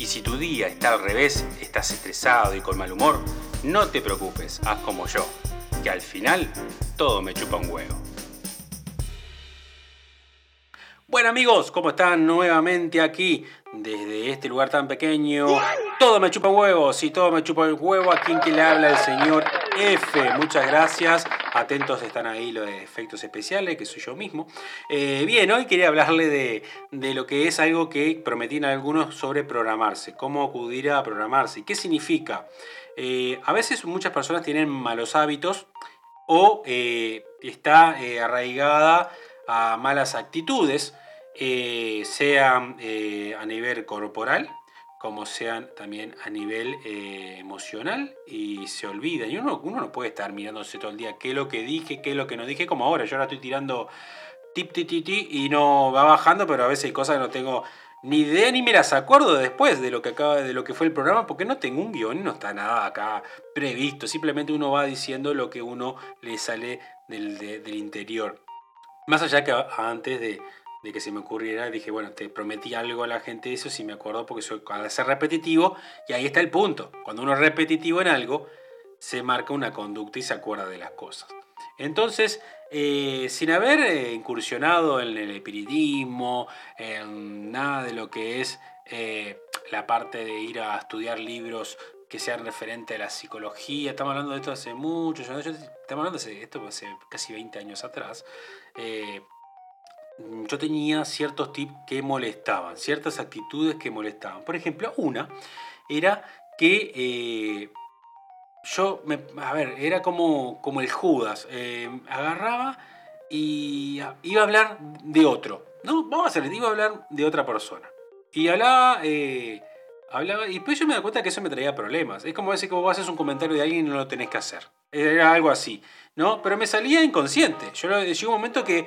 Y si tu día está al revés, estás estresado y con mal humor, no te preocupes, haz como yo, que al final todo me chupa un huevo. Bueno amigos, ¿cómo están nuevamente aquí desde este lugar tan pequeño? Todo me chupa un huevo, sí, todo me chupa un huevo. Aquí en que le habla el señor F. Muchas gracias. Atentos están ahí los efectos especiales, que soy yo mismo. Eh, bien, hoy quería hablarle de, lo que es algo que prometían algunos sobre programarse, cómo acudir a programarse. ¿Qué significa? Eh, a veces muchas personas tienen malos hábitos o eh, está arraigada a malas actitudes, sea a nivel corporal, como sean también a nivel eh, emocional y se olvida. Y uno, uno no puede estar mirándose todo el día qué es lo que dije, qué es lo que no dije, como ahora. Yo ahora estoy tirando tip, tip, tip, tip y no va bajando, pero a veces hay cosas que no tengo ni idea ni me las acuerdo después de lo que acaba de lo que fue el programa porque no tengo un guion no está nada acá previsto simplemente uno va diciendo lo que uno le sale del, del interior más allá que antes de, de que se me ocurriera, dije, bueno, te prometí algo a la gente, eso sí me acuerdo porque soy, al ser repetitivo, y ahí está el punto, cuando uno es repetitivo en algo, se marca una conducta y se acuerda de las cosas. Entonces, eh, sin haber eh, incursionado en el espiritismo, en nada de lo que es eh, la parte de ir a estudiar libros que sean referentes a la psicología, estamos hablando de esto hace muchos años, estamos hablando de esto hace casi 20 años atrás, yo tenía ciertos tips que molestaban, ciertas actitudes que molestaban. Por ejemplo, una era que eh, yo, me, a ver, era como, como el Judas, eh, agarraba y iba a hablar de otro. No, vamos a hacer, iba a hablar de otra persona. Y hablaba, eh, hablaba, y después yo me di cuenta que eso me traía problemas. Es como decir que vos haces un comentario de alguien y no lo tenés que hacer. Era algo así, ¿no? Pero me salía inconsciente. Yo llegó un momento que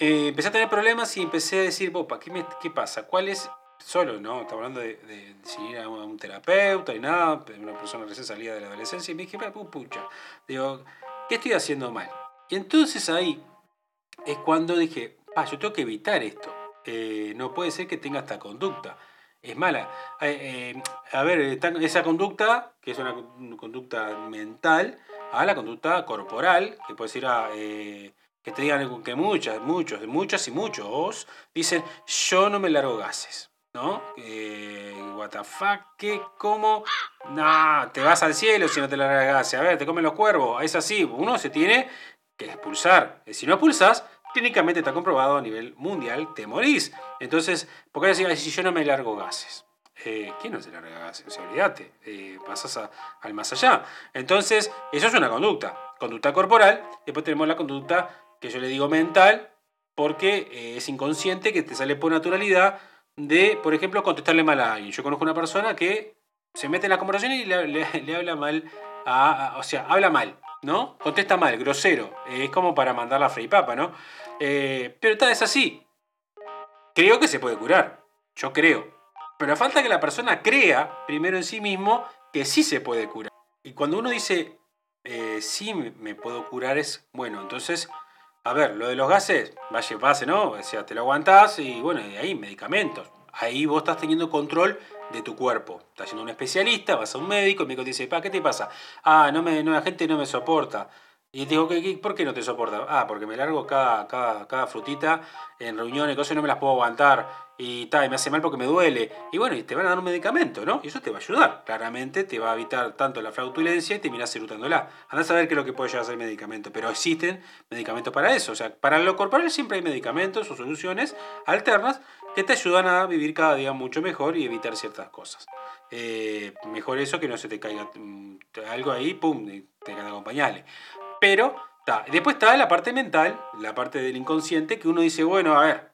eh, empecé a tener problemas y empecé a decir, Bopa, ¿qué, ¿qué pasa? ¿Cuál es? Solo, ¿no? Estaba hablando de, de, ir a un terapeuta y nada, una persona recién salida de la adolescencia y me dije, pucha, digo, ¿qué estoy haciendo mal? Y entonces ahí es cuando dije, ah, yo tengo que evitar esto. Eh, no puede ser que tenga esta conducta. Es mala. Eh, a ver, esa conducta, que es una conducta mental, a la conducta corporal, que puede ser a que te digan que muchas, muchos, muchas y muchos dicen, yo no me largo gases, ¿no? Eh, what the fuck, ¿qué? ¿Cómo? No, te vas al cielo si no te largas gases. A ver, te comen los cuervos. Es así, uno se tiene que expulsar. Si no expulsas, clínicamente está comprobado a nivel mundial, te morís. Entonces, ¿por qué decir, si yo no me largo gases? Eh, ¿Quién no se larga gases? O olvídate, eh, pasas al más allá. Entonces, eso es una conducta. Conducta corporal, después tenemos la conducta que yo le digo mental, porque eh, es inconsciente que te sale por naturalidad de, por ejemplo, contestarle mal a alguien. Yo conozco una persona que se mete en la conversación y le, habla mal, a, o sea, habla mal, ¿no? Contesta mal, grosero. es como para mandar la papa, ¿no? Eh, pero tal es así. Creo que se puede curar. Yo creo. Pero falta que la persona crea primero en sí mismo que sí se puede curar. Y cuando uno dice, eh, sí me puedo curar, es, bueno, entonces a ver, lo de los gases, vaya pase, ¿no? O sea, te lo aguantás y bueno, y ahí medicamentos. Ahí vos estás teniendo control de tu cuerpo. Estás siendo un especialista, vas a un médico, el médico te dice, pa, ¿qué te pasa? Ah, no me, no, la gente no me soporta. Y te digo, ¿por qué no te soporta? Ah, porque me largo cada, cada, cada frutita en reuniones, cosas y no me las puedo aguantar. Y, ta, y me hace mal porque me duele. Y bueno, y te van a dar un medicamento, ¿no? Y eso te va a ayudar. Claramente te va a evitar tanto la fraudulencia y terminás erutándola. Andás a ver qué es lo que puede llegar a ser el medicamento. Pero existen medicamentos para eso. O sea, para lo corporal siempre hay medicamentos o soluciones alternas que te ayudan a vivir cada día mucho mejor y evitar ciertas cosas. Eh, mejor eso que no se te caiga mm, algo ahí, pum, te caiga con pañales. Pero después está la parte mental, la parte del inconsciente, que uno dice, bueno, a ver,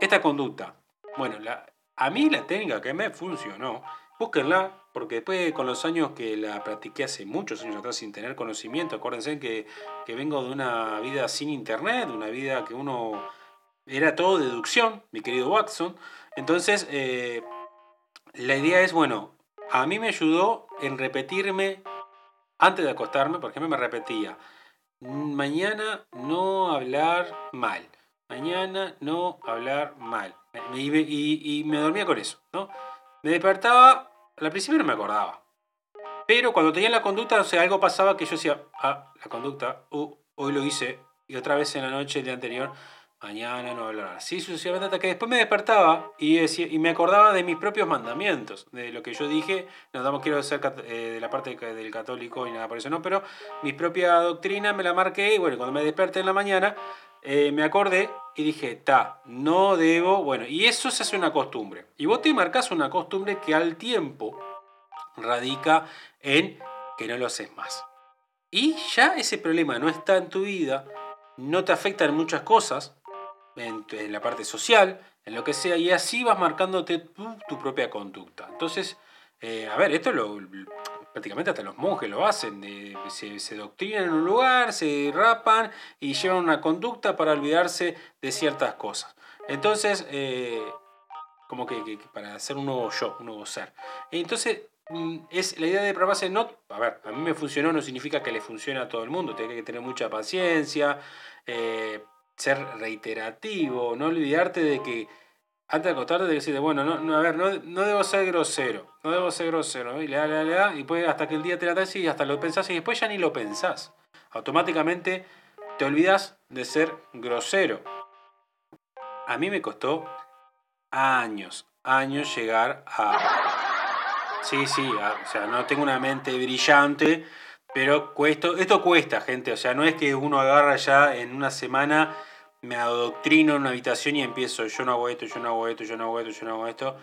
esta conducta, bueno, la, a mí la técnica que me funcionó búsquenla, porque después con los años que la practiqué hace muchos años atrás sin tener conocimiento, acuérdense que, que vengo de una vida sin internet, de una vida que uno era todo deducción, mi querido Watson. Entonces, eh, la idea es, bueno, a mí me ayudó en repetirme antes de acostarme, por ejemplo, me repetía, mañana no hablar mal, mañana no hablar mal. Y, y, me dormía con eso, ¿no? Me despertaba, al principio no me acordaba. Pero cuando tenía la conducta, o sea, algo pasaba que yo decía, ah, la conducta, uh, hoy lo hice, y otra vez en la noche, el día anterior, mañana no hablar así sucesivamente hasta que después me despertaba y, y me acordaba de mis propios mandamientos, de lo que yo dije, no damos quiero ser eh, de la parte del católico y nada por eso no, pero mi propia doctrina me la marqué y bueno, cuando me desperté en la mañana eh, me acordé y dije, ta, no debo, bueno, y eso se hace una costumbre. Y vos te marcas una costumbre que al tiempo radica en que no lo haces más. Y ya ese problema no está en tu vida, no te afecta en muchas cosas, en, la parte social, en lo que sea, y así vas marcándote tu, propia conducta. Entonces, eh, a ver, esto lo, prácticamente hasta los monjes lo hacen, se, se, doctrinan en un lugar, se rapan y llevan una conducta para olvidarse de ciertas cosas. Entonces, eh, como que, para hacer un nuevo yo, un nuevo ser. Entonces, mm, es la idea de probarse no, a ver, a mí me funcionó, no significa que le funcione a todo el mundo, tiene que tener mucha paciencia. Ser reiterativo, no olvidarte de que antes de acostarte de decirte, bueno, no, a ver, no, debo ser grosero, no debo ser grosero, y le da, le da, le da, y después hasta que el día te la das y hasta lo pensás y después ya ni lo pensás. Automáticamente te olvidas de ser grosero. A mí me costó años, años llegar a... Sí, sí, o sea, no tengo una mente brillante, pero cuesto, esto cuesta, gente. O sea, no es que uno agarra ya en una semana me adoctrino en una habitación y empiezo, yo no hago esto, yo no hago esto, yo no hago esto, yo no hago esto,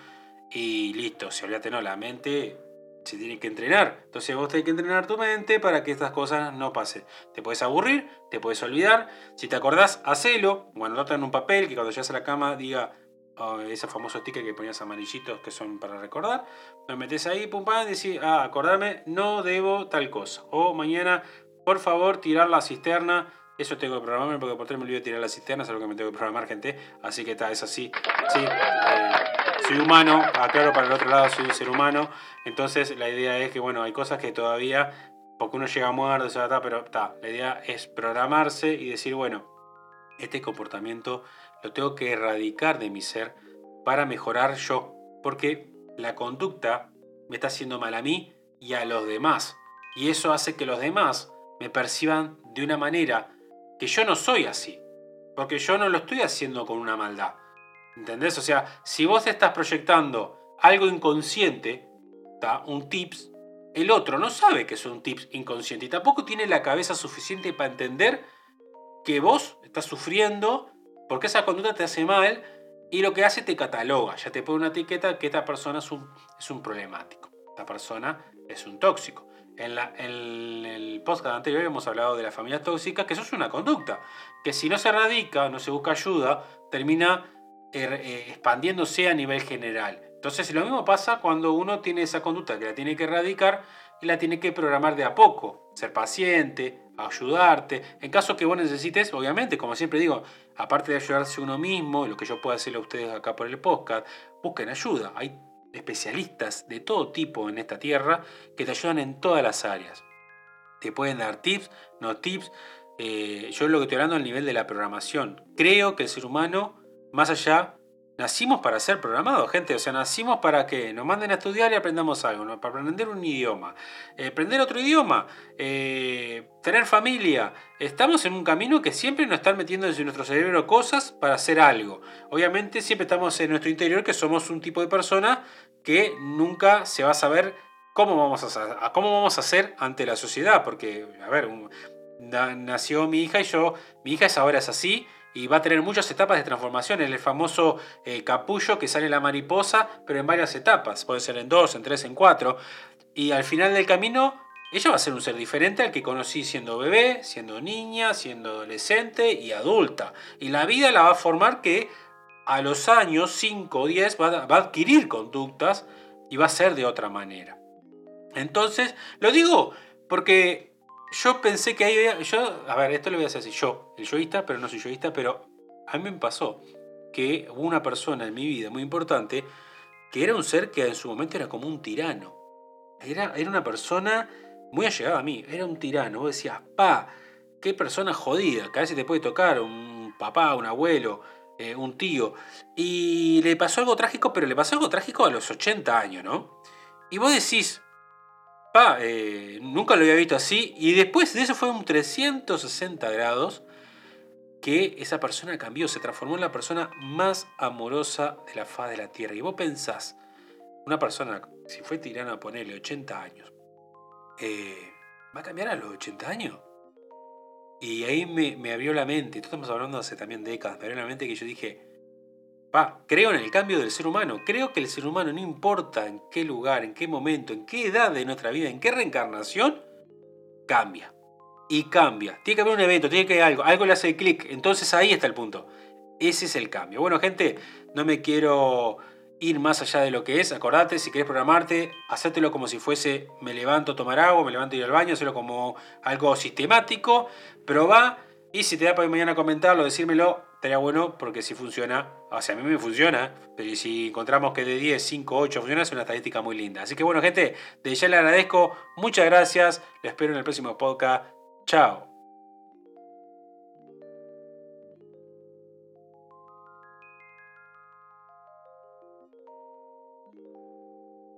y listo, si olvídate, no, la mente se tiene que entrenar. Entonces vos tenés que entrenar tu mente para que estas cosas no pasen. Te puedes aburrir, te puedes olvidar, si te acordás, hacelo, bueno, nota en un papel que cuando llegas a la cama diga, oh, ese famoso ticket que ponías amarillitos que son para recordar, lo metes ahí, pum, pam, y decís, ah, acordarme, no debo tal cosa. O mañana, por favor, tirar la cisterna eso tengo que programarme porque por tres me olvido tirar la cisterna, es algo que me tengo que programar, gente. Así que está, es así. Sí, eh, soy humano, aclaro para el otro lado, soy un ser humano. Entonces la idea es que, bueno, hay cosas que todavía, porque uno llega muerto, está, pero está, la idea es programarse y decir, bueno, este comportamiento lo tengo que erradicar de mi ser para mejorar yo. Porque la conducta me está haciendo mal a mí y a los demás. Y eso hace que los demás me perciban de una manera que yo no soy así. Porque yo no lo estoy haciendo con una maldad. ¿Entendés? O sea, si vos estás proyectando algo inconsciente, un tips, el otro no sabe que es un tips inconsciente y tampoco tiene la cabeza suficiente para entender que vos estás sufriendo porque esa conducta te hace mal y lo que hace te cataloga, ya te pone una etiqueta que esta persona es un, es un problemático, esta persona es un tóxico. En, el podcast anterior hemos hablado de la familia tóxica, que eso es una conducta, que si no se erradica, no se busca ayuda, termina er, eh, expandiéndose a nivel general. Entonces lo mismo pasa cuando uno tiene esa conducta que la tiene que erradicar y la tiene que programar de a poco, ser paciente, ayudarte. En caso que vos necesites, obviamente, como siempre digo, aparte de ayudarse uno mismo, lo que yo puedo hacerle a ustedes acá por el podcast, busquen ayuda. Hay especialistas de todo tipo en esta tierra que te ayudan en todas las áreas. Te pueden dar tips, no tips. Eh, yo lo que estoy hablando al nivel de la programación. Creo que el ser humano, más allá Nacimos para ser programados, gente. O sea, nacimos para que nos manden a estudiar y aprendamos algo, para aprender un idioma, eh, aprender otro idioma, eh, tener familia. Estamos en un camino que siempre nos están metiendo en nuestro cerebro cosas para hacer algo. Obviamente, siempre estamos en nuestro interior que somos un tipo de persona que nunca se va a saber cómo vamos a, hacer, cómo vamos a hacer ante la sociedad. Porque, a ver, nació mi hija y yo, mi hija es ahora es así y va a tener muchas etapas de transformación. El famoso eh, capullo que sale la mariposa, pero en varias etapas. Puede ser en dos, en tres, en cuatro. Y al final del camino, ella va a ser un ser diferente al que conocí siendo bebé, siendo niña, siendo adolescente y adulta. Y la vida la va a formar que a los años 5 o 10 va, a adquirir conductas y va a ser de otra manera. Entonces, lo digo porque yo pensé que ahí yo, a ver, esto lo voy a hacer así, yo, el yoísta, pero no soy yoísta, pero a mí me pasó que hubo una persona en mi vida muy importante que era un ser que en su momento era como un tirano. Era, era una persona muy allegada a mí, era un tirano. Vos decías, pa, qué persona jodida, que a veces te puede tocar un papá, un abuelo, eh, un tío. Y le pasó algo trágico, pero le pasó algo trágico a los 80 años, ¿no? Y vos decís, pa, eh, nunca lo había visto así. Y después de eso fue un 360 grados que esa persona cambió, se transformó en la persona más amorosa de la faz de la tierra. Y vos pensás, una persona, si fue tirana a ponerle 80 años, eh, ¿va a cambiar a los 80 años? Y ahí me, abrió la mente, esto estamos hablando hace también décadas, me abrió la mente que yo dije, va, creo en el cambio del ser humano, creo que el ser humano no importa en qué lugar, en qué momento, en qué edad de nuestra vida, en qué reencarnación, cambia. Y cambia. Tiene que haber un evento, tiene que haber algo, algo le hace clic, entonces ahí está el punto. Ese es el cambio. Bueno, gente, no me quiero ir más allá de lo que es. Acordate, si querés programarte, hacértelo como si fuese me levanto a tomar agua, me levanto a ir al baño, hacerlo como algo sistemático, probá y si te da para mañana comentarlo, decírmelo, estaría bueno porque si funciona, o sea, a mí me funciona, pero si encontramos que de 10, 5, 8 funciona, es una estadística muy linda. Así que bueno, gente, de ya le agradezco, muchas gracias, lo espero en el próximo podcast. Chao.